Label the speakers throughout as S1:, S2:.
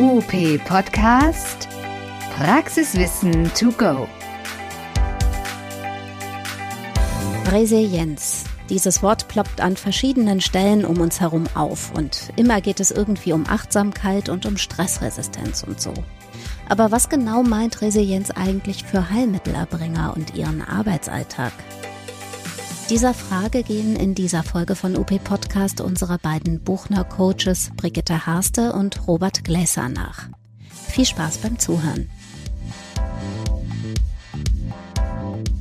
S1: UP Podcast Praxiswissen to go.
S2: Resilienz. Dieses Wort ploppt an verschiedenen Stellen um uns herum auf und immer geht es irgendwie um Achtsamkeit und um Stressresistenz und so. Aber was genau meint Resilienz eigentlich für Heilmittelerbringer und ihren Arbeitsalltag? Dieser Frage gehen in dieser Folge von UP Podcast unsere beiden Buchner-Coaches Brigitte Harste und Robert Gläser nach. Viel Spaß beim Zuhören.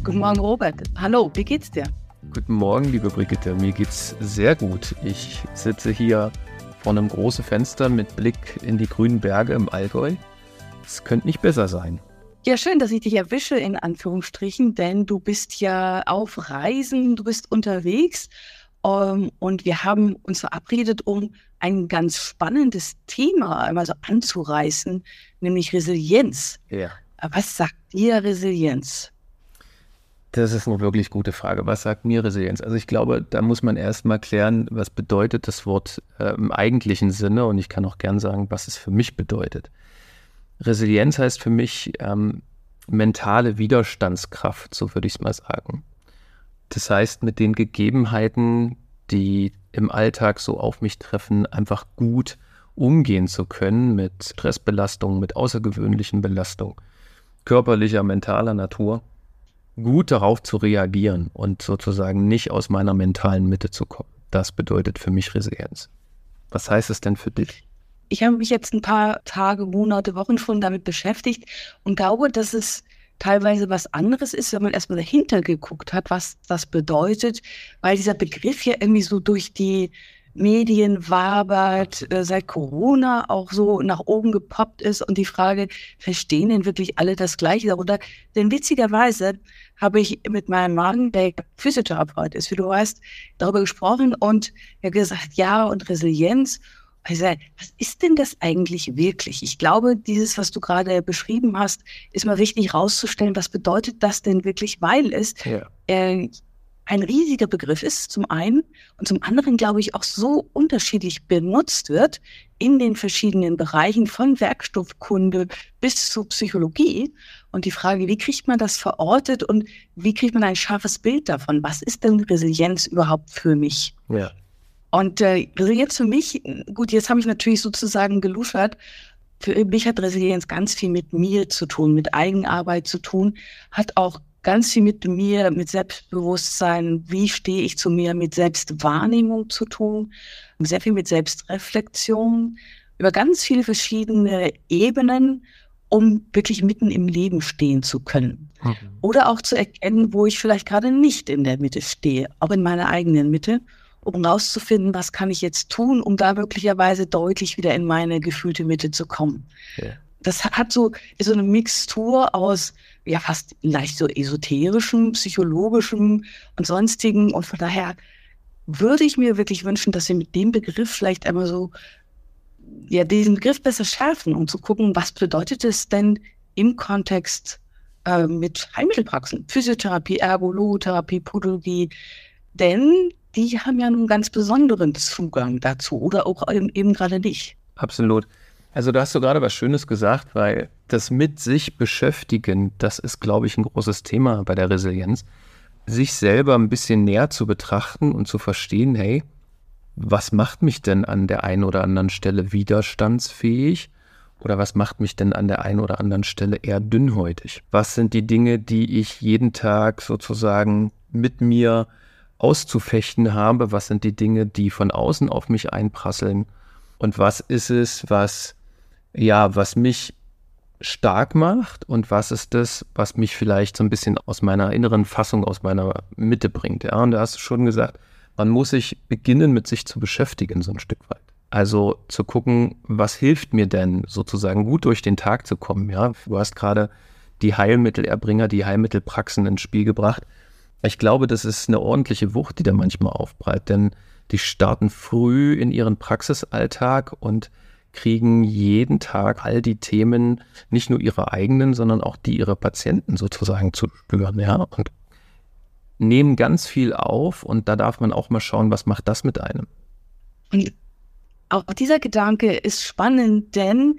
S3: Guten Morgen, Robert. Hallo, wie geht's dir?
S4: Guten Morgen, liebe Brigitte. Mir geht's sehr gut. Ich sitze hier vor einem großen Fenster mit Blick in die grünen Berge im Allgäu. Es könnte nicht besser sein.
S3: Ja, schön, dass ich dich erwische, in Anführungsstrichen, denn du bist ja auf Reisen, du bist unterwegs um, ähm, und wir haben uns verabredet, um ein ganz spannendes Thema einmal so anzureißen, nämlich Resilienz.
S4: Ja.
S3: Was sagt dir Resilienz?
S4: Das ist eine wirklich gute Frage. Was sagt mir Resilienz? Also ich glaube, da muss man erst mal klären, was bedeutet das Wort äh, im eigentlichen Sinne und ich kann auch gern sagen, was es für mich bedeutet. Resilienz heißt für mich ähm, mentale Widerstandskraft, so würde ich es mal sagen. Das heißt, mit den Gegebenheiten, die im Alltag so auf mich treffen, einfach gut umgehen zu können mit Stressbelastung, mit außergewöhnlichen Belastungen, körperlicher, mentaler Natur, gut darauf zu reagieren und sozusagen nicht aus meiner mentalen Mitte zu kommen. Das bedeutet für mich Resilienz. Was heißt es denn für dich?
S3: Ich habe mich jetzt ein paar Tage, Monate, Wochen schon damit beschäftigt und glaube, dass es teilweise was anderes ist, wenn man erstmal dahinter geguckt hat, was das bedeutet, weil dieser Begriff ja irgendwie so durch die Medien wabert, äh, seit Corona auch so nach oben gepoppt ist und die Frage, verstehen denn wirklich alle das Gleiche darunter? Denn witzigerweise habe ich mit meinem Mann, der Physiotherapeut ist, wie du weißt, darüber gesprochen und er gesagt, ja, und Resilienz also, was ist denn das eigentlich wirklich? Ich glaube, dieses, was du gerade beschrieben hast, ist mal wichtig herauszustellen, was bedeutet das denn wirklich, weil es ja. äh, ein riesiger Begriff ist, zum einen, und zum anderen, glaube ich, auch so unterschiedlich benutzt wird in den verschiedenen Bereichen von Werkstoffkunde bis zu Psychologie. Und die Frage, wie kriegt man das verortet und wie kriegt man ein scharfes Bild davon? Was ist denn Resilienz überhaupt für mich?
S4: Ja.
S3: Und äh, Resilienz für mich, gut, jetzt habe ich natürlich sozusagen geluschert. Für mich hat Resilienz ganz viel mit mir zu tun, mit Eigenarbeit zu tun, hat auch ganz viel mit mir, mit Selbstbewusstsein, wie stehe ich zu mir, mit Selbstwahrnehmung zu tun, sehr viel mit Selbstreflexion, über ganz viele verschiedene Ebenen, um wirklich mitten im Leben stehen zu können. Mhm. Oder auch zu erkennen, wo ich vielleicht gerade nicht in der Mitte stehe, auch in meiner eigenen Mitte um rauszufinden, was kann ich jetzt tun, um da möglicherweise deutlich wieder in meine gefühlte Mitte zu kommen. Ja. Das hat so, ist so eine Mixtur aus ja fast leicht so esoterischem, psychologischem und sonstigen. Und von daher würde ich mir wirklich wünschen, dass wir mit dem Begriff vielleicht einmal so, ja, diesen Begriff besser schärfen, um zu gucken, was bedeutet es denn im Kontext äh, mit Heilmittelpraxen, Physiotherapie, Ergologotherapie, Podologie. Denn die haben ja einen ganz besonderen Zugang dazu oder auch eben, eben gerade nicht.
S4: Absolut. Also da hast du gerade was Schönes gesagt, weil das mit sich beschäftigen, das ist, glaube ich, ein großes Thema bei der Resilienz. Sich selber ein bisschen näher zu betrachten und zu verstehen, hey, was macht mich denn an der einen oder anderen Stelle widerstandsfähig? Oder was macht mich denn an der einen oder anderen Stelle eher dünnhäutig? Was sind die Dinge, die ich jeden Tag sozusagen mit mir auszufechten habe, was sind die Dinge, die von außen auf mich einprasseln und was ist es, was ja, was mich stark macht und was ist das, was mich vielleicht so ein bisschen aus meiner inneren Fassung, aus meiner Mitte bringt. Ja, und da hast du schon gesagt, man muss sich beginnen, mit sich zu beschäftigen, so ein Stück weit. Also zu gucken, was hilft mir denn sozusagen gut durch den Tag zu kommen. Ja, du hast gerade die Heilmittelerbringer, die Heilmittelpraxen ins Spiel gebracht. Ich glaube, das ist eine ordentliche Wucht, die da manchmal aufprallt, denn die starten früh in ihren Praxisalltag und kriegen jeden Tag all die Themen, nicht nur ihre eigenen, sondern auch die ihrer Patienten sozusagen zu spüren, ja, und nehmen ganz viel auf und da darf man auch mal schauen, was macht das mit einem.
S3: Und auch dieser Gedanke ist spannend, denn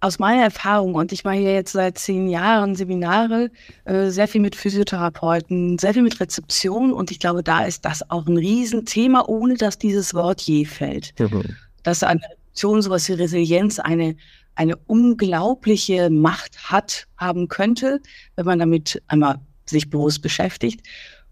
S3: aus meiner Erfahrung, und ich mache ja jetzt seit zehn Jahren Seminare, äh, sehr viel mit Physiotherapeuten, sehr viel mit Rezeption, und ich glaube, da ist das auch ein Riesenthema, ohne dass dieses Wort je fällt. Mhm. Dass eine Rezeption, sowas wie Resilienz, eine, eine unglaubliche Macht hat, haben könnte, wenn man damit einmal sich bewusst beschäftigt.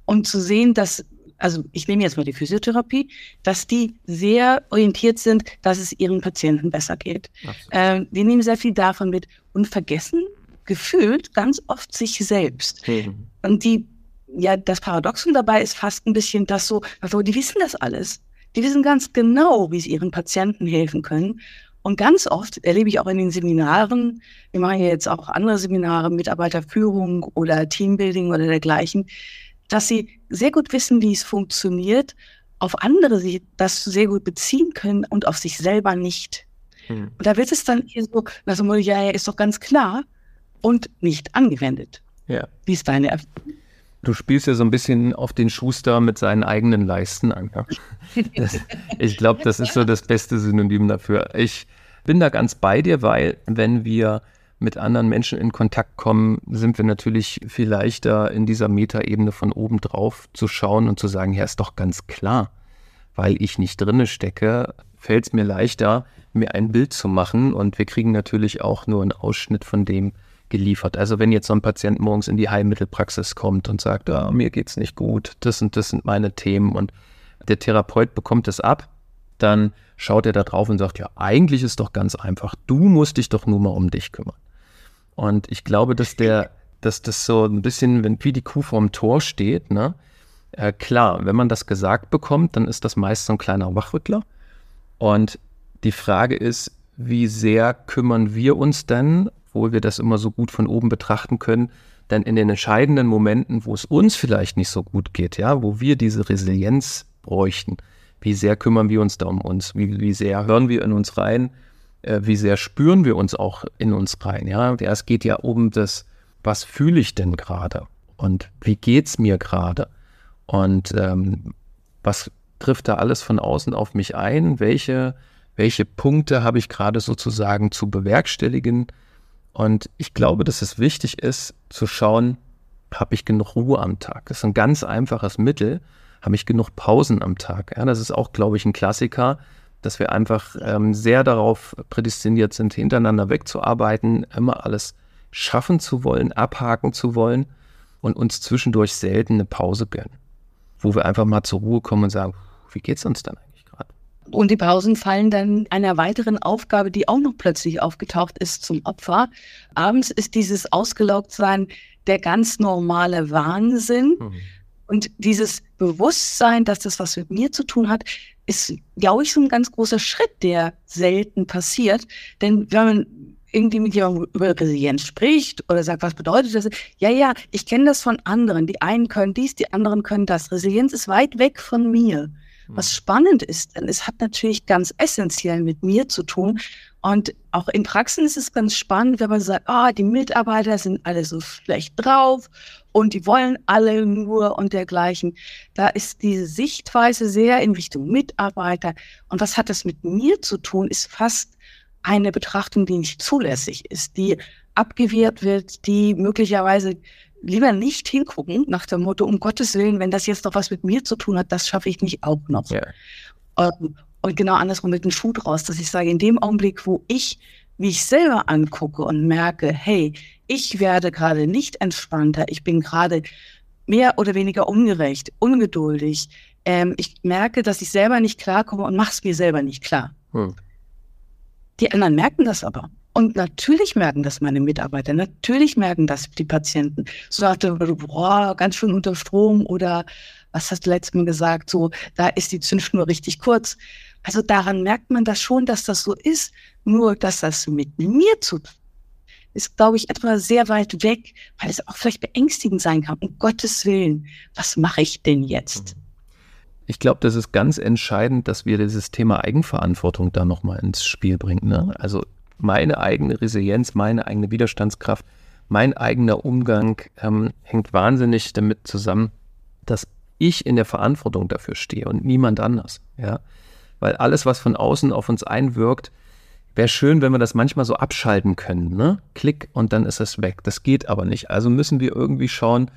S3: Und zu sehen, dass also ich nehme jetzt mal die Physiotherapie, dass die sehr orientiert sind, dass es ihren Patienten besser geht. Ähm, die nehmen sehr viel davon mit und vergessen gefühlt ganz oft sich selbst. Mhm. Und die, ja, das Paradoxon dabei ist fast ein bisschen das so, also die wissen das alles. Die wissen ganz genau, wie sie ihren Patienten helfen können. Und ganz oft erlebe ich auch in den Seminaren, wir machen ja jetzt auch andere Seminare, Mitarbeiterführung oder Teambuilding oder dergleichen, dass sie sehr gut wissen, wie es funktioniert, auf andere sie das sehr gut beziehen können und auf sich selber nicht. Hm. Und da wird es dann eher so, also, ja, ja, ist doch ganz klar und nicht angewendet.
S4: Ja.
S3: Wie ist deine Erfahrung?
S4: Du spielst ja so ein bisschen auf den Schuster mit seinen eigenen Leisten an. Das, ich glaube, das ist so das beste Synonym dafür. Ich bin da ganz bei dir, weil wenn wir mit anderen Menschen in Kontakt kommen, sind wir natürlich viel leichter in dieser Metaebene von oben drauf zu schauen und zu sagen, ja, ist doch ganz klar, weil ich nicht drinne stecke, fällt es mir leichter, mir ein Bild zu machen und wir kriegen natürlich auch nur einen Ausschnitt von dem geliefert. Also wenn jetzt so ein Patient morgens in die Heilmittelpraxis kommt und sagt, ah, mir es nicht gut, das und das sind meine Themen und der Therapeut bekommt es ab, dann schaut er da drauf und sagt, ja, eigentlich ist doch ganz einfach, du musst dich doch nur mal um dich kümmern. Und ich glaube, dass der, dass das so ein bisschen, wenn wie die Kuh vorm Tor steht, ne? Äh, klar, wenn man das gesagt bekommt, dann ist das meist so ein kleiner Wachrüttler. Und die Frage ist, wie sehr kümmern wir uns denn, obwohl wir das immer so gut von oben betrachten können, denn in den entscheidenden Momenten, wo es uns vielleicht nicht so gut geht, ja, wo wir diese Resilienz bräuchten, wie sehr kümmern wir uns da um uns? Wie, wie sehr hören wir in uns rein? Äh, wie sehr spüren wir uns auch in uns rein? Ja, es geht ja um das, was fühle ich denn gerade? Und wie geht es mir gerade? Und ähm, was trifft da alles von außen auf mich ein? Welche, welche Punkte habe ich gerade sozusagen zu bewerkstelligen? Und ich glaube, dass es wichtig ist, zu schauen, habe ich genug Ruhe am Tag? Das ist ein ganz einfaches Mittel. Habe ich genug Pausen am Tag? Ja, das ist auch, glaube ich, ein Klassiker dass wir einfach ähm, sehr darauf prädestiniert sind, hintereinander wegzuarbeiten, immer alles schaffen zu wollen, abhaken zu wollen und uns zwischendurch selten eine Pause gönnen, wo wir einfach mal zur Ruhe kommen und sagen, wie geht es uns dann eigentlich gerade?
S3: Und die Pausen fallen dann einer weiteren Aufgabe, die auch noch plötzlich aufgetaucht ist, zum Opfer. Abends ist dieses Ausgelaugtsein der ganz normale Wahnsinn. Mhm. Und dieses Bewusstsein, dass das was mit mir zu tun hat, ist, glaube ich, so ein ganz großer Schritt, der selten passiert. Denn wenn man irgendwie mit jemandem über Resilienz spricht oder sagt, was bedeutet das? Ja, ja, ich kenne das von anderen. Die einen können dies, die anderen können das. Resilienz ist weit weg von mir. Was hm. spannend ist, denn es hat natürlich ganz essentiell mit mir zu tun. Und auch in Praxen ist es ganz spannend, wenn man sagt, ah, oh, die Mitarbeiter sind alle so schlecht drauf und die wollen alle nur und dergleichen. Da ist diese Sichtweise sehr in Richtung Mitarbeiter. Und was hat das mit mir zu tun, ist fast eine Betrachtung, die nicht zulässig ist, die abgewehrt wird, die möglicherweise lieber nicht hingucken nach dem Motto, um Gottes Willen, wenn das jetzt noch was mit mir zu tun hat, das schaffe ich nicht auch noch. Ja. Und genau andersrum mit dem Schuh draus, dass ich sage, in dem Augenblick, wo ich mich selber angucke und merke, hey, ich werde gerade nicht entspannter, ich bin gerade mehr oder weniger ungerecht, ungeduldig. Ähm, ich merke, dass ich selber nicht klarkomme und mache es mir selber nicht klar. Hm. Die anderen merken das aber. Und natürlich merken das meine Mitarbeiter, natürlich merken das die Patienten. So sagte, boah, ganz schön unter Strom oder was hast du letztes Mal gesagt, so, da ist die Zündschnur richtig kurz. Also daran merkt man das schon, dass das so ist. Nur, dass das mit mir zu tun ist, glaube ich, etwas sehr weit weg, weil es auch vielleicht beängstigend sein kann. Um Gottes Willen, was mache ich denn jetzt?
S4: Ich glaube, das ist ganz entscheidend, dass wir dieses Thema Eigenverantwortung da nochmal ins Spiel bringen. Ne? Also meine eigene Resilienz, meine eigene Widerstandskraft, mein eigener Umgang ähm, hängt wahnsinnig damit zusammen, dass ich in der Verantwortung dafür stehe und niemand anders. Ja? Weil alles, was von außen auf uns einwirkt, wäre schön, wenn wir das manchmal so abschalten können. Ne? Klick und dann ist es weg. Das geht aber nicht. Also müssen wir irgendwie schauen,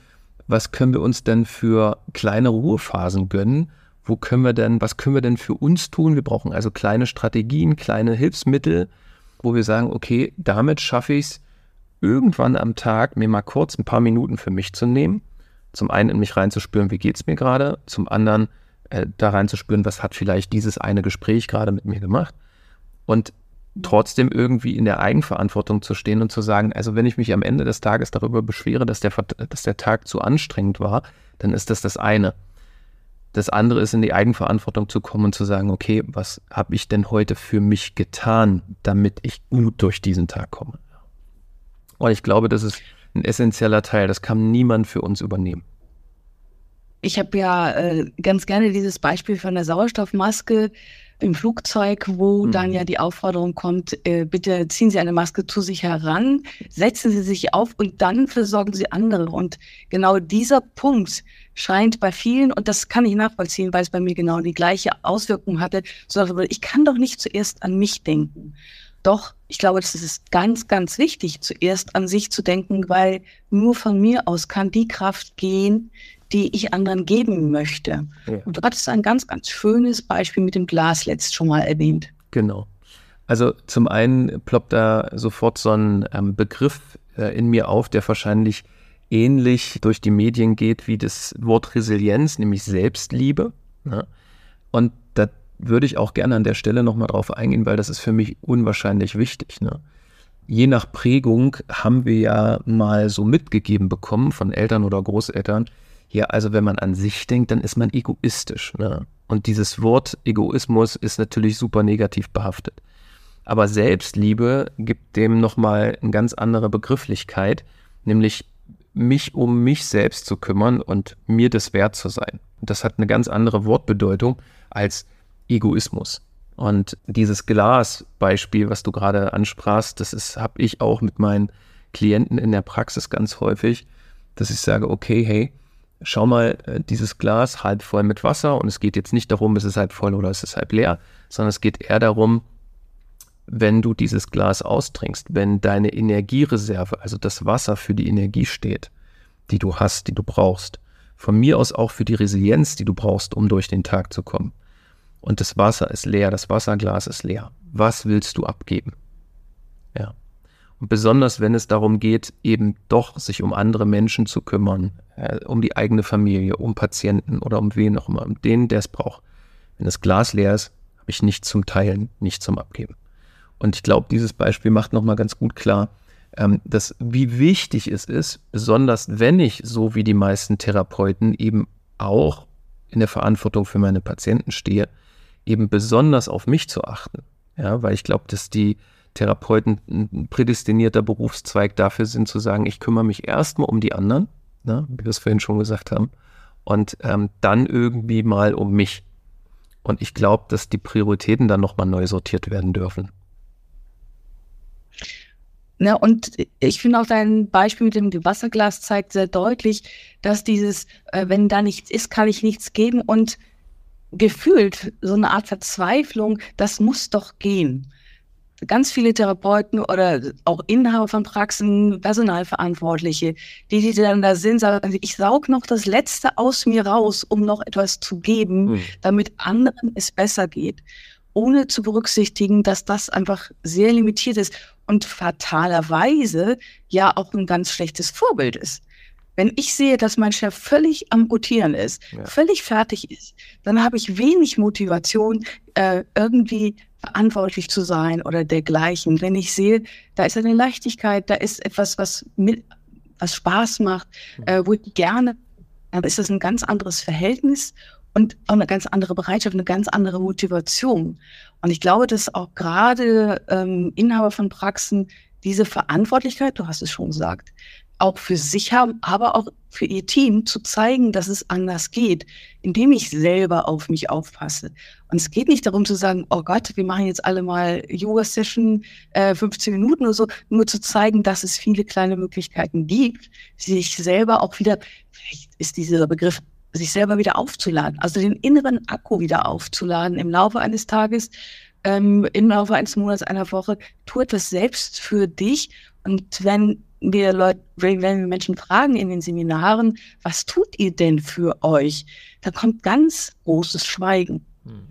S4: was können wir uns denn für kleine Ruhephasen gönnen? Wo können wir denn, was können wir denn für uns tun? Wir brauchen also kleine Strategien, kleine Hilfsmittel, wo wir sagen, okay, damit schaffe ich es, irgendwann am Tag mir mal kurz ein paar Minuten für mich zu nehmen. Zum einen in mich reinzuspüren, wie geht es mir gerade, zum anderen äh, da reinzuspüren, was hat vielleicht dieses eine Gespräch gerade mit mir gemacht. Und trotzdem irgendwie in der Eigenverantwortung zu stehen und zu sagen, also wenn ich mich am Ende des Tages darüber beschwere, dass der, dass der Tag zu anstrengend war, dann ist das das eine. Das andere ist in die Eigenverantwortung zu kommen und zu sagen, okay, was habe ich denn heute für mich getan, damit ich gut durch diesen Tag komme? Und ich glaube, das ist ein essentieller Teil, das kann niemand für uns übernehmen.
S3: Ich habe ja äh, ganz gerne dieses Beispiel von der Sauerstoffmaske im Flugzeug, wo mhm. dann ja die Aufforderung kommt, äh, bitte ziehen Sie eine Maske zu sich heran, setzen Sie sich auf und dann versorgen Sie andere. Und genau dieser Punkt scheint bei vielen, und das kann ich nachvollziehen, weil es bei mir genau die gleiche Auswirkung hatte, so ich kann doch nicht zuerst an mich denken. Doch, ich glaube, das ist ganz, ganz wichtig, zuerst an sich zu denken, weil nur von mir aus kann die Kraft gehen, die ich anderen geben möchte. Ja. Und du hattest ein ganz, ganz schönes Beispiel mit dem Glas letzt schon mal erwähnt.
S4: Genau. Also zum einen ploppt da sofort so ein ähm, Begriff äh, in mir auf, der wahrscheinlich ähnlich durch die Medien geht wie das Wort Resilienz, nämlich Selbstliebe. Ne? Und würde ich auch gerne an der Stelle nochmal drauf eingehen, weil das ist für mich unwahrscheinlich wichtig. Ne? Je nach Prägung haben wir ja mal so mitgegeben bekommen von Eltern oder Großeltern, ja, also wenn man an sich denkt, dann ist man egoistisch. Ne? Und dieses Wort Egoismus ist natürlich super negativ behaftet. Aber Selbstliebe gibt dem nochmal eine ganz andere Begrifflichkeit, nämlich mich um mich selbst zu kümmern und mir das wert zu sein. Das hat eine ganz andere Wortbedeutung als Egoismus. Und dieses Glas-Beispiel, was du gerade ansprachst, das habe ich auch mit meinen Klienten in der Praxis ganz häufig, dass ich sage, okay, hey, schau mal, äh, dieses Glas halb voll mit Wasser und es geht jetzt nicht darum, ist es halb voll oder ist es halb leer, sondern es geht eher darum, wenn du dieses Glas austrinkst, wenn deine Energiereserve, also das Wasser für die Energie steht, die du hast, die du brauchst, von mir aus auch für die Resilienz, die du brauchst, um durch den Tag zu kommen. Und das Wasser ist leer, das Wasserglas ist leer. Was willst du abgeben? Ja. Und besonders wenn es darum geht, eben doch sich um andere Menschen zu kümmern, äh, um die eigene Familie, um Patienten oder um wen auch immer, um den, der es braucht. Wenn das Glas leer ist, habe ich nichts zum Teilen, nichts zum Abgeben. Und ich glaube, dieses Beispiel macht nochmal ganz gut klar, ähm, dass wie wichtig es ist, besonders wenn ich, so wie die meisten Therapeuten, eben auch in der Verantwortung für meine Patienten stehe, eben besonders auf mich zu achten. Ja, weil ich glaube, dass die Therapeuten ein prädestinierter Berufszweig dafür sind, zu sagen, ich kümmere mich erstmal um die anderen, ne, wie wir es vorhin schon gesagt haben, und ähm, dann irgendwie mal um mich. Und ich glaube, dass die Prioritäten dann nochmal neu sortiert werden dürfen.
S3: Na, und ich finde auch dein Beispiel mit dem Wasserglas zeigt sehr deutlich, dass dieses, äh, wenn da nichts ist, kann ich nichts geben und gefühlt so eine Art Verzweiflung, das muss doch gehen ganz viele Therapeuten oder auch Inhaber von Praxen, Personalverantwortliche, die, die dann da sind, sagen, ich saug noch das Letzte aus mir raus, um noch etwas zu geben, mhm. damit anderen es besser geht, ohne zu berücksichtigen, dass das einfach sehr limitiert ist und fatalerweise ja auch ein ganz schlechtes Vorbild ist. Wenn ich sehe, dass mein Chef völlig am Rotieren ist, ja. völlig fertig ist, dann habe ich wenig Motivation, äh, irgendwie verantwortlich zu sein oder dergleichen. Wenn ich sehe, da ist eine Leichtigkeit, da ist etwas, was mit, was Spaß macht, äh, wo ich gerne, dann ist das ein ganz anderes Verhältnis und auch eine ganz andere Bereitschaft, eine ganz andere Motivation. Und ich glaube, dass auch gerade ähm, Inhaber von Praxen diese Verantwortlichkeit, du hast es schon gesagt, auch für sich haben, aber auch für ihr Team zu zeigen, dass es anders geht, indem ich selber auf mich aufpasse. Und es geht nicht darum zu sagen, oh Gott, wir machen jetzt alle mal Yoga-Session, äh, 15 Minuten oder so, nur zu zeigen, dass es viele kleine Möglichkeiten gibt, sich selber auch wieder, vielleicht ist dieser Begriff, sich selber wieder aufzuladen, also den inneren Akku wieder aufzuladen im Laufe eines Tages, ähm, im Laufe eines Monats, einer Woche. Tu etwas selbst für dich. Und wenn wir Leute, wenn wir Menschen fragen in den Seminaren, was tut ihr denn für euch? Da kommt ganz großes Schweigen. Hm.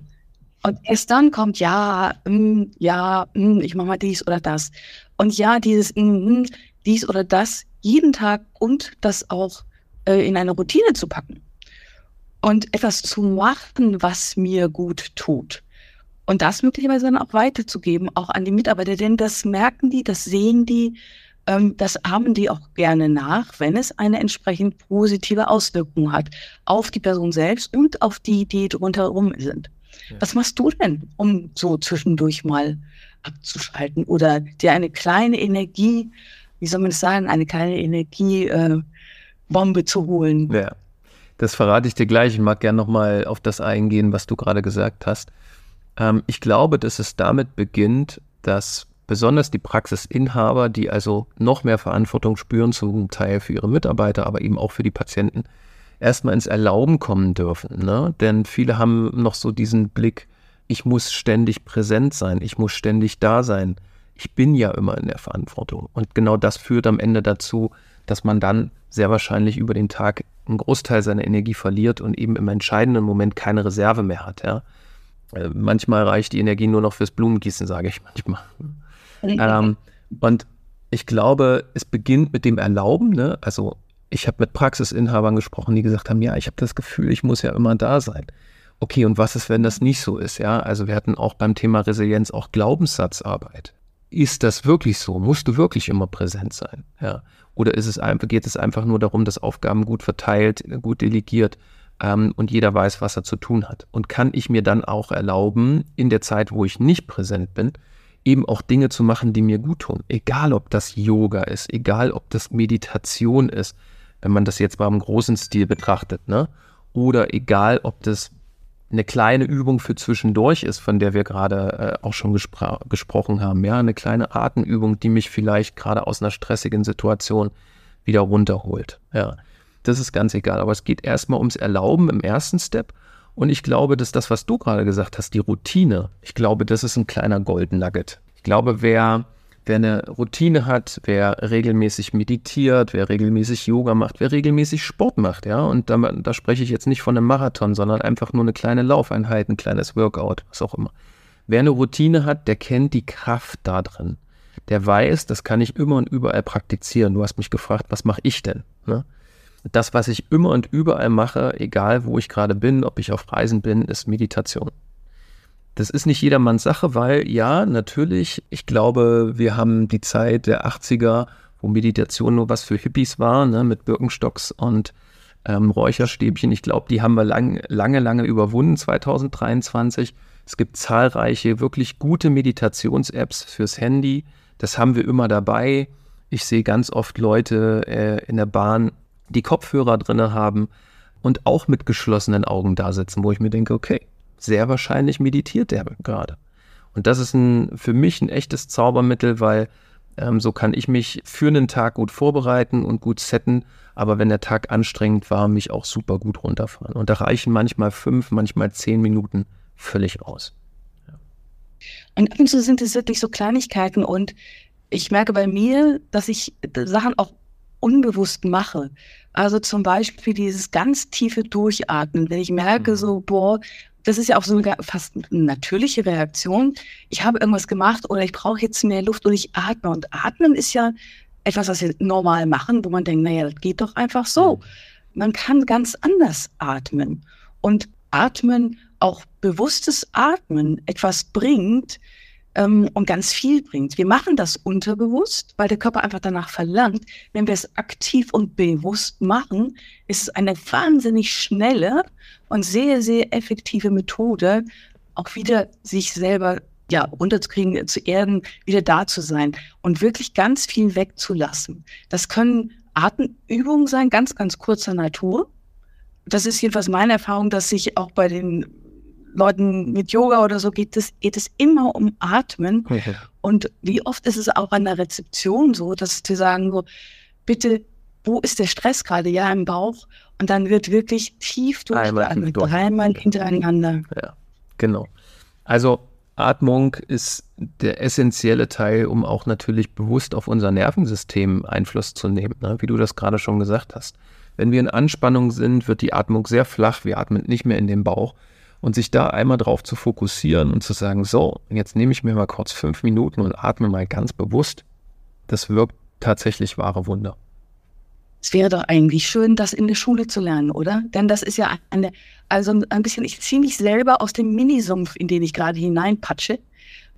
S3: Und erst dann kommt, ja, mm, ja, mm, ich mache mal dies oder das. Und ja, dieses mm, dies oder das jeden Tag und das auch äh, in eine Routine zu packen. Und etwas zu machen, was mir gut tut. Und das möglicherweise dann auch weiterzugeben, auch an die Mitarbeiter. Denn das merken die, das sehen die, das ahmen die auch gerne nach, wenn es eine entsprechend positive Auswirkung hat auf die Person selbst und auf die, die rundherum sind. Ja. Was machst du denn, um so zwischendurch mal abzuschalten oder dir eine kleine Energie, wie soll man es sagen, eine kleine Energiebombe äh, zu holen?
S4: Ja, das verrate ich dir gleich. Ich mag gerne nochmal auf das eingehen, was du gerade gesagt hast. Ähm, ich glaube, dass es damit beginnt, dass besonders die Praxisinhaber, die also noch mehr Verantwortung spüren, zum Teil für ihre Mitarbeiter, aber eben auch für die Patienten, erstmal ins Erlauben kommen dürfen. Ne? Denn viele haben noch so diesen Blick, ich muss ständig präsent sein, ich muss ständig da sein. Ich bin ja immer in der Verantwortung. Und genau das führt am Ende dazu, dass man dann sehr wahrscheinlich über den Tag einen Großteil seiner Energie verliert und eben im entscheidenden Moment keine Reserve mehr hat. Ja? Äh, manchmal reicht die Energie nur noch fürs Blumengießen, sage ich manchmal. Ähm, und ich glaube, es beginnt mit dem Erlauben. Ne? Also ich habe mit Praxisinhabern gesprochen, die gesagt haben, ja, ich habe das Gefühl, ich muss ja immer da sein. Okay, und was ist, wenn das nicht so ist? Ja, also wir hatten auch beim Thema Resilienz auch Glaubenssatzarbeit. Ist das wirklich so? Musst du wirklich immer präsent sein? Ja. Oder ist es einfach, geht es einfach nur darum, dass Aufgaben gut verteilt, gut delegiert ähm, und jeder weiß, was er zu tun hat? Und kann ich mir dann auch erlauben, in der Zeit, wo ich nicht präsent bin, eben auch Dinge zu machen, die mir gut tun? Egal, ob das Yoga ist, egal, ob das Meditation ist, wenn man das jetzt mal im großen Stil betrachtet, ne? Oder egal, ob das eine kleine Übung für zwischendurch ist, von der wir gerade äh, auch schon gespr gesprochen haben. Ja, eine kleine Atemübung, die mich vielleicht gerade aus einer stressigen Situation wieder runterholt. Ja, das ist ganz egal. Aber es geht erstmal ums Erlauben im ersten Step. Und ich glaube, dass das, was du gerade gesagt hast, die Routine, ich glaube, das ist ein kleiner Golden Nugget. Ich glaube, wer wer eine Routine hat, wer regelmäßig meditiert, wer regelmäßig Yoga macht, wer regelmäßig Sport macht, ja, und da, da spreche ich jetzt nicht von einem Marathon, sondern einfach nur eine kleine Laufeinheit, ein kleines Workout, was auch immer. Wer eine Routine hat, der kennt die Kraft da drin. Der weiß, das kann ich immer und überall praktizieren. Du hast mich gefragt, was mache ich denn? Ne? Das, was ich immer und überall mache, egal wo ich gerade bin, ob ich auf Reisen bin, ist Meditation. Das ist nicht jedermanns Sache, weil ja, natürlich, ich glaube, wir haben die Zeit der 80er, wo Meditation nur was für Hippies war, ne, mit Birkenstocks und ähm, Räucherstäbchen. Ich glaube, die haben wir lang, lange, lange überwunden, 2023. Es gibt zahlreiche, wirklich gute Meditations-Apps fürs Handy. Das haben wir immer dabei. Ich sehe ganz oft Leute äh, in der Bahn, die Kopfhörer drin haben und auch mit geschlossenen Augen da sitzen, wo ich mir denke, okay, sehr wahrscheinlich meditiert er gerade. Und das ist ein, für mich ein echtes Zaubermittel, weil ähm, so kann ich mich für einen Tag gut vorbereiten und gut setten, aber wenn der Tag anstrengend war, mich auch super gut runterfahren. Und da reichen manchmal fünf, manchmal zehn Minuten völlig aus.
S3: Ja. Und ab und zu sind es wirklich so Kleinigkeiten und ich merke bei mir, dass ich Sachen auch unbewusst mache. Also zum Beispiel dieses ganz tiefe Durchatmen. Wenn ich merke, mhm. so, boah, das ist ja auch so eine fast natürliche Reaktion. Ich habe irgendwas gemacht oder ich brauche jetzt mehr Luft und ich atme. Und atmen ist ja etwas, was wir normal machen, wo man denkt, naja, das geht doch einfach so. Mhm. Man kann ganz anders atmen. Und atmen, auch bewusstes Atmen, etwas bringt, ähm, und ganz viel bringt. Wir machen das unterbewusst, weil der Körper einfach danach verlangt. Wenn wir es aktiv und bewusst machen, ist es eine wahnsinnig schnelle und sehr, sehr effektive Methode, auch wieder sich selber ja, runterzukriegen, zu erden, wieder da zu sein und wirklich ganz viel wegzulassen. Das können Atemübungen sein, ganz, ganz kurzer Natur. Das ist jedenfalls meine Erfahrung, dass sich auch bei den Leuten mit Yoga oder so geht es, geht es immer um Atmen. Ja. Und wie oft ist es auch an der Rezeption so, dass sie sagen so, bitte, wo ist der Stress gerade? Ja, im Bauch. Und dann wird wirklich tief durchgeatmet, dreimal hintereinander.
S4: Ja, genau. Also Atmung ist der essentielle Teil, um auch natürlich bewusst auf unser Nervensystem Einfluss zu nehmen, ne? wie du das gerade schon gesagt hast. Wenn wir in Anspannung sind, wird die Atmung sehr flach, wir atmen nicht mehr in den Bauch. Und sich da einmal drauf zu fokussieren und zu sagen, so, jetzt nehme ich mir mal kurz fünf Minuten und atme mal ganz bewusst, das wirkt tatsächlich wahre Wunder.
S3: Es wäre doch eigentlich schön, das in der Schule zu lernen, oder? Denn das ist ja eine, also ein bisschen, ich ziehe mich selber aus dem Minisumpf, in den ich gerade hineinpatsche.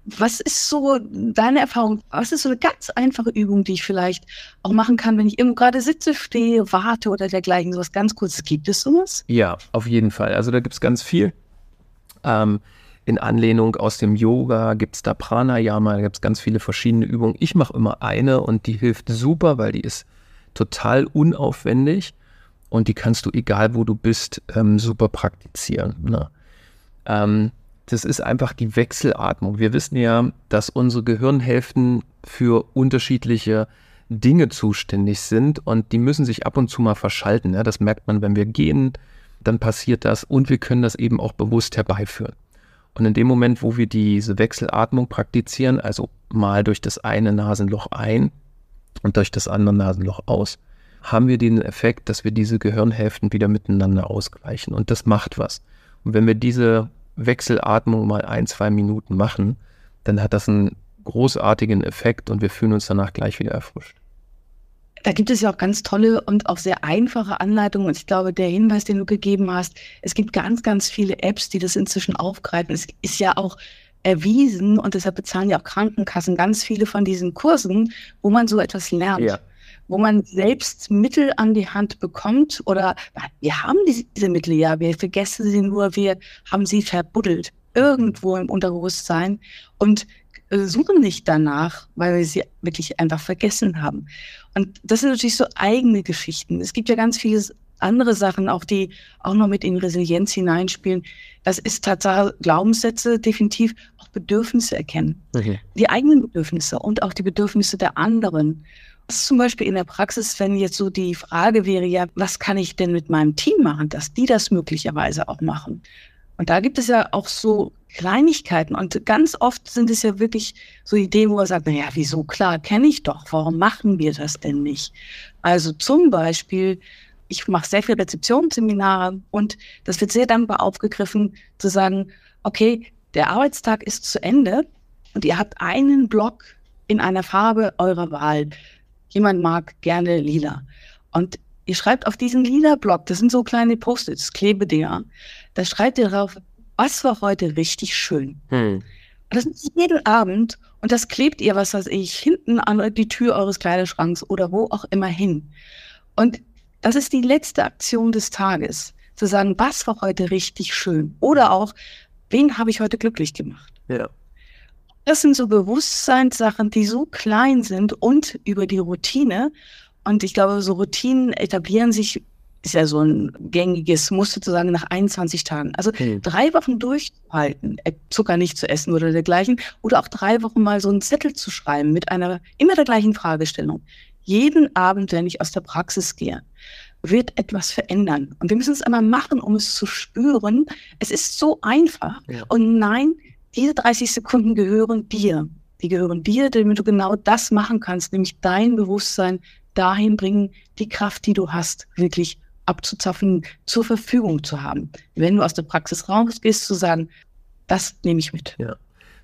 S3: Was ist so deine Erfahrung? Was ist so eine ganz einfache Übung, die ich vielleicht auch machen kann, wenn ich irgendwo gerade sitze, stehe, warte oder dergleichen? Sowas ganz kurzes. Gibt es sowas?
S4: Ja, auf jeden Fall. Also da gibt es ganz viel. Ähm, in Anlehnung aus dem Yoga gibt es da Pranayama, da gibt es ganz viele verschiedene Übungen. Ich mache immer eine und die hilft super, weil die ist total unaufwendig und die kannst du, egal wo du bist, ähm, super praktizieren. Ne? Ähm, das ist einfach die Wechselatmung. Wir wissen ja, dass unsere Gehirnhälften für unterschiedliche Dinge zuständig sind und die müssen sich ab und zu mal verschalten. Ja? Das merkt man, wenn wir gehen, dann passiert das und wir können das eben auch bewusst herbeiführen. Und in dem Moment, wo wir diese Wechselatmung praktizieren, also mal durch das eine Nasenloch ein und durch das andere Nasenloch aus, haben wir den Effekt, dass wir diese Gehirnhälften wieder miteinander ausgleichen. Und das macht was. Und wenn wir diese Wechselatmung mal ein, zwei Minuten machen, dann hat das einen großartigen Effekt und wir fühlen uns danach gleich wieder erfrischt.
S3: Da gibt es ja auch ganz tolle und auch sehr einfache Anleitungen. Und ich glaube, der Hinweis, den du gegeben hast, es gibt ganz, ganz viele Apps, die das inzwischen aufgreifen. Es ist ja auch erwiesen und deshalb bezahlen ja auch Krankenkassen ganz viele von diesen Kursen, wo man so etwas lernt. Ja. Wo man selbst Mittel an die Hand bekommt oder wir haben diese, Mittel ja, wir vergessen sie nur, wir haben sie verbuddelt irgendwo im Unterbewusstsein und suchen nicht danach, weil wir sie wirklich einfach vergessen haben. Und das sind natürlich so eigene Geschichten. Es gibt ja ganz viele andere Sachen, auch die auch noch mit in Resilienz hineinspielen. Das ist Tatsache Glaubenssätze, definitiv auch Bedürfnisse erkennen. Okay. Die eigenen Bedürfnisse und auch die Bedürfnisse der anderen. Das ist zum Beispiel in der Praxis, wenn jetzt so die Frage wäre, ja, was kann ich denn mit meinem Team machen, dass die das möglicherweise auch machen? Und da gibt es ja auch so Kleinigkeiten. Und ganz oft sind es ja wirklich so Ideen, wo man sagt, naja, wieso? Klar, kenne ich doch. Warum machen wir das denn nicht? Also zum Beispiel ich mache sehr viel Rezeptionsseminare und das wird sehr dankbar aufgegriffen, zu sagen, okay, der Arbeitstag ist zu Ende und ihr habt einen Block in einer Farbe eurer Wahl. Jemand mag gerne lila. Und ihr schreibt auf diesen lila Block, das sind so kleine Post-its, Klebedinger, da schreibt ihr drauf, was war heute richtig schön. Hm. Das ist jeden Abend und das klebt ihr, was weiß ich, hinten an die Tür eures Kleiderschranks oder wo auch immer hin. Und das ist die letzte Aktion des Tages. Zu sagen, was war heute richtig schön? Oder auch, wen habe ich heute glücklich gemacht? Ja. Das sind so Bewusstseinssachen, die so klein sind und über die Routine. Und ich glaube, so Routinen etablieren sich, ist ja so ein gängiges Muster sozusagen nach 21 Tagen. Also okay. drei Wochen durchhalten, äh, Zucker nicht zu essen oder dergleichen. Oder auch drei Wochen mal so einen Zettel zu schreiben mit einer immer der gleichen Fragestellung. Jeden Abend, wenn ich aus der Praxis gehe, wird etwas verändern. Und wir müssen es einmal machen, um es zu spüren. Es ist so einfach. Ja. Und nein, diese 30 Sekunden gehören dir. Die gehören dir, damit du genau das machen kannst, nämlich dein Bewusstsein dahin bringen, die Kraft, die du hast, wirklich abzuzapfen, zur Verfügung zu haben. Wenn du aus der Praxis rausgehst, zu sagen, das nehme ich mit.
S4: Ja.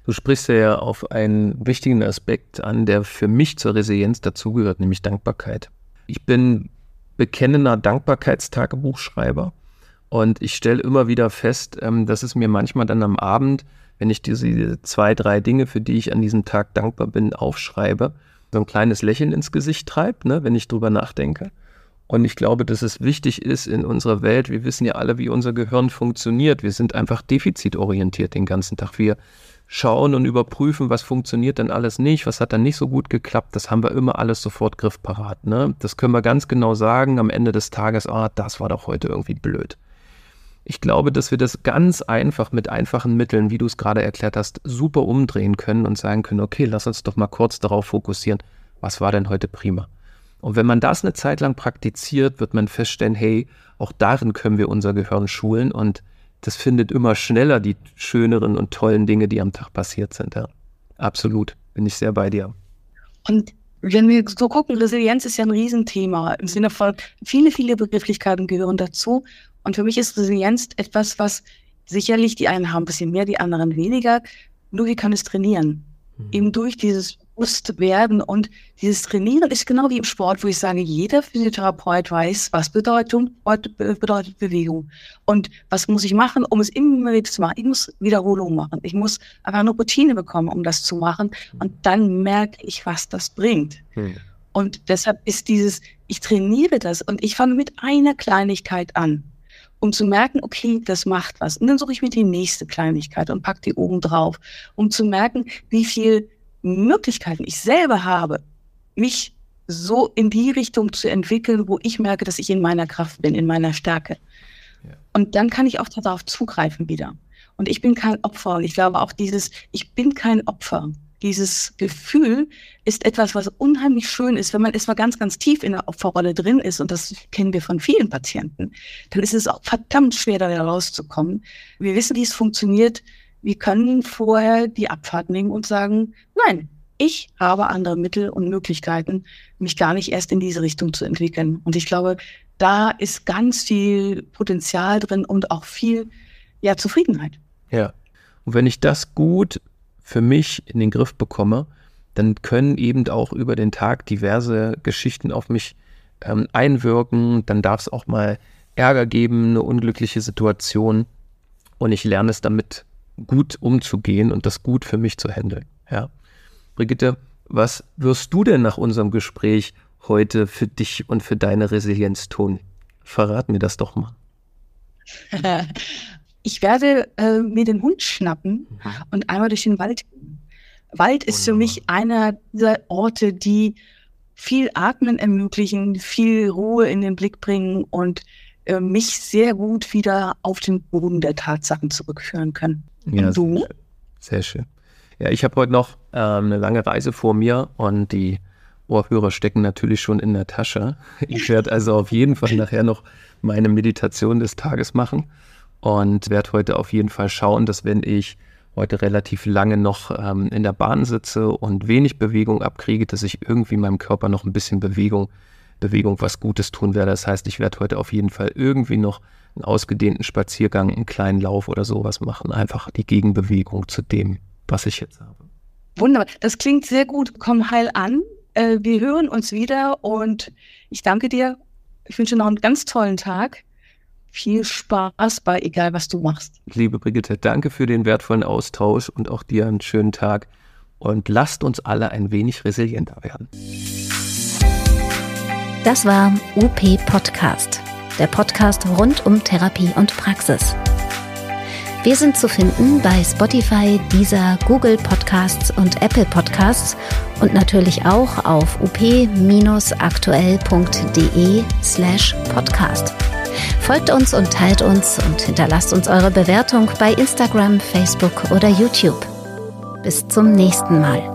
S4: Du sprichst ja auf einen wichtigen Aspekt an, der für mich zur Resilienz dazugehört, nämlich Dankbarkeit. Ich bin bekennender Dankbarkeitstagebuchschreiber. Und ich stelle immer wieder fest, ähm, dass es mir manchmal dann am Abend, wenn ich diese zwei, drei Dinge, für die ich an diesem Tag dankbar bin, aufschreibe, so ein kleines Lächeln ins Gesicht treibt, ne, wenn ich drüber nachdenke. Und ich glaube, dass es wichtig ist in unserer Welt, wir wissen ja alle, wie unser Gehirn funktioniert. Wir sind einfach defizitorientiert den ganzen Tag. Wir schauen und überprüfen, was funktioniert denn alles nicht, was hat dann nicht so gut geklappt. Das haben wir immer alles sofort griffparat. Ne? Das können wir ganz genau sagen am Ende des Tages, ah, das war doch heute irgendwie blöd. Ich glaube, dass wir das ganz einfach mit einfachen Mitteln, wie du es gerade erklärt hast, super umdrehen können und sagen können, okay, lass uns doch mal kurz darauf fokussieren, was war denn heute prima. Und wenn man das eine Zeit lang praktiziert, wird man feststellen, hey, auch darin können wir unser Gehirn schulen und das findet immer schneller die schöneren und tollen Dinge, die am Tag passiert sind. Ja. Absolut, bin ich sehr bei dir.
S3: Und wenn wir so gucken, Resilienz ist ja ein Riesenthema im Sinne von viele, viele Begrifflichkeiten gehören dazu. Und für mich ist Resilienz etwas, was sicherlich die einen haben ein bisschen mehr, die anderen weniger. Nur wir können es trainieren. Mhm. Eben durch dieses bewusst werden. Und dieses Trainieren ist genau wie im Sport, wo ich sage, jeder Physiotherapeut weiß, was bedeutet, bedeutet Bewegung. Und was muss ich machen, um es immer wieder zu machen? Ich muss Wiederholung machen. Ich muss einfach eine Routine bekommen, um das zu machen. Und dann merke ich, was das bringt. Hm. Und deshalb ist dieses, ich trainiere das und ich fange mit einer Kleinigkeit an um zu merken, okay, das macht was. Und dann suche ich mir die nächste Kleinigkeit und packe die oben drauf, um zu merken, wie viel Möglichkeiten ich selber habe, mich so in die Richtung zu entwickeln, wo ich merke, dass ich in meiner Kraft bin, in meiner Stärke. Ja. Und dann kann ich auch darauf zugreifen wieder. Und ich bin kein Opfer. Und ich glaube auch dieses, ich bin kein Opfer. Dieses Gefühl ist etwas, was unheimlich schön ist, wenn man erstmal ganz, ganz tief in der Opferrolle drin ist. Und das kennen wir von vielen Patienten. Dann ist es auch verdammt schwer, da wieder rauszukommen. Wir wissen, wie es funktioniert, wir können vorher die Abfahrt nehmen und sagen, nein, ich habe andere Mittel und Möglichkeiten, mich gar nicht erst in diese Richtung zu entwickeln. Und ich glaube, da ist ganz viel Potenzial drin und auch viel ja, Zufriedenheit.
S4: Ja. Und wenn ich das gut für mich in den Griff bekomme, dann können eben auch über den Tag diverse Geschichten auf mich ähm, einwirken. Dann darf es auch mal Ärger geben, eine unglückliche Situation. Und ich lerne es damit gut umzugehen und das gut für mich zu handeln. Ja. Brigitte, was wirst du denn nach unserem Gespräch heute für dich und für deine Resilienz tun? Verrat mir das doch mal.
S3: Ich werde äh, mir den Hund schnappen mhm. und einmal durch den Wald gehen. Wald ist Wunderbar. für mich einer dieser Orte, die viel Atmen ermöglichen, viel Ruhe in den Blick bringen und äh, mich sehr gut wieder auf den Boden der Tatsachen zurückführen können.
S4: Ja, und du? Sehr schön. Ja, ich habe heute noch ähm, eine lange Reise vor mir und die Ohrhörer stecken natürlich schon in der Tasche. Ich werde also auf jeden Fall nachher noch meine Meditation des Tages machen und werde heute auf jeden Fall schauen, dass wenn ich heute relativ lange noch ähm, in der Bahn sitze und wenig Bewegung abkriege, dass ich irgendwie meinem Körper noch ein bisschen Bewegung, Bewegung was Gutes tun werde. Das heißt, ich werde heute auf jeden Fall irgendwie noch einen ausgedehnten Spaziergang, einen kleinen Lauf oder sowas machen. Einfach die Gegenbewegung zu dem, was ich jetzt habe.
S3: Wunderbar. Das klingt sehr gut. Komm heil an. Äh, wir hören uns wieder und ich danke dir. Ich wünsche noch einen ganz tollen Tag. Viel Spaß bei egal, was du machst.
S4: Liebe Brigitte, danke für den wertvollen Austausch und auch dir einen schönen Tag. Und lasst uns alle ein wenig resilienter werden.
S2: Das war UP Podcast der Podcast rund um Therapie und Praxis. Wir sind zu finden bei Spotify, Deezer, Google Podcasts und Apple Podcasts und natürlich auch auf up-aktuell.de slash podcast. Folgt uns und teilt uns und hinterlasst uns eure Bewertung bei Instagram, Facebook oder YouTube. Bis zum nächsten Mal.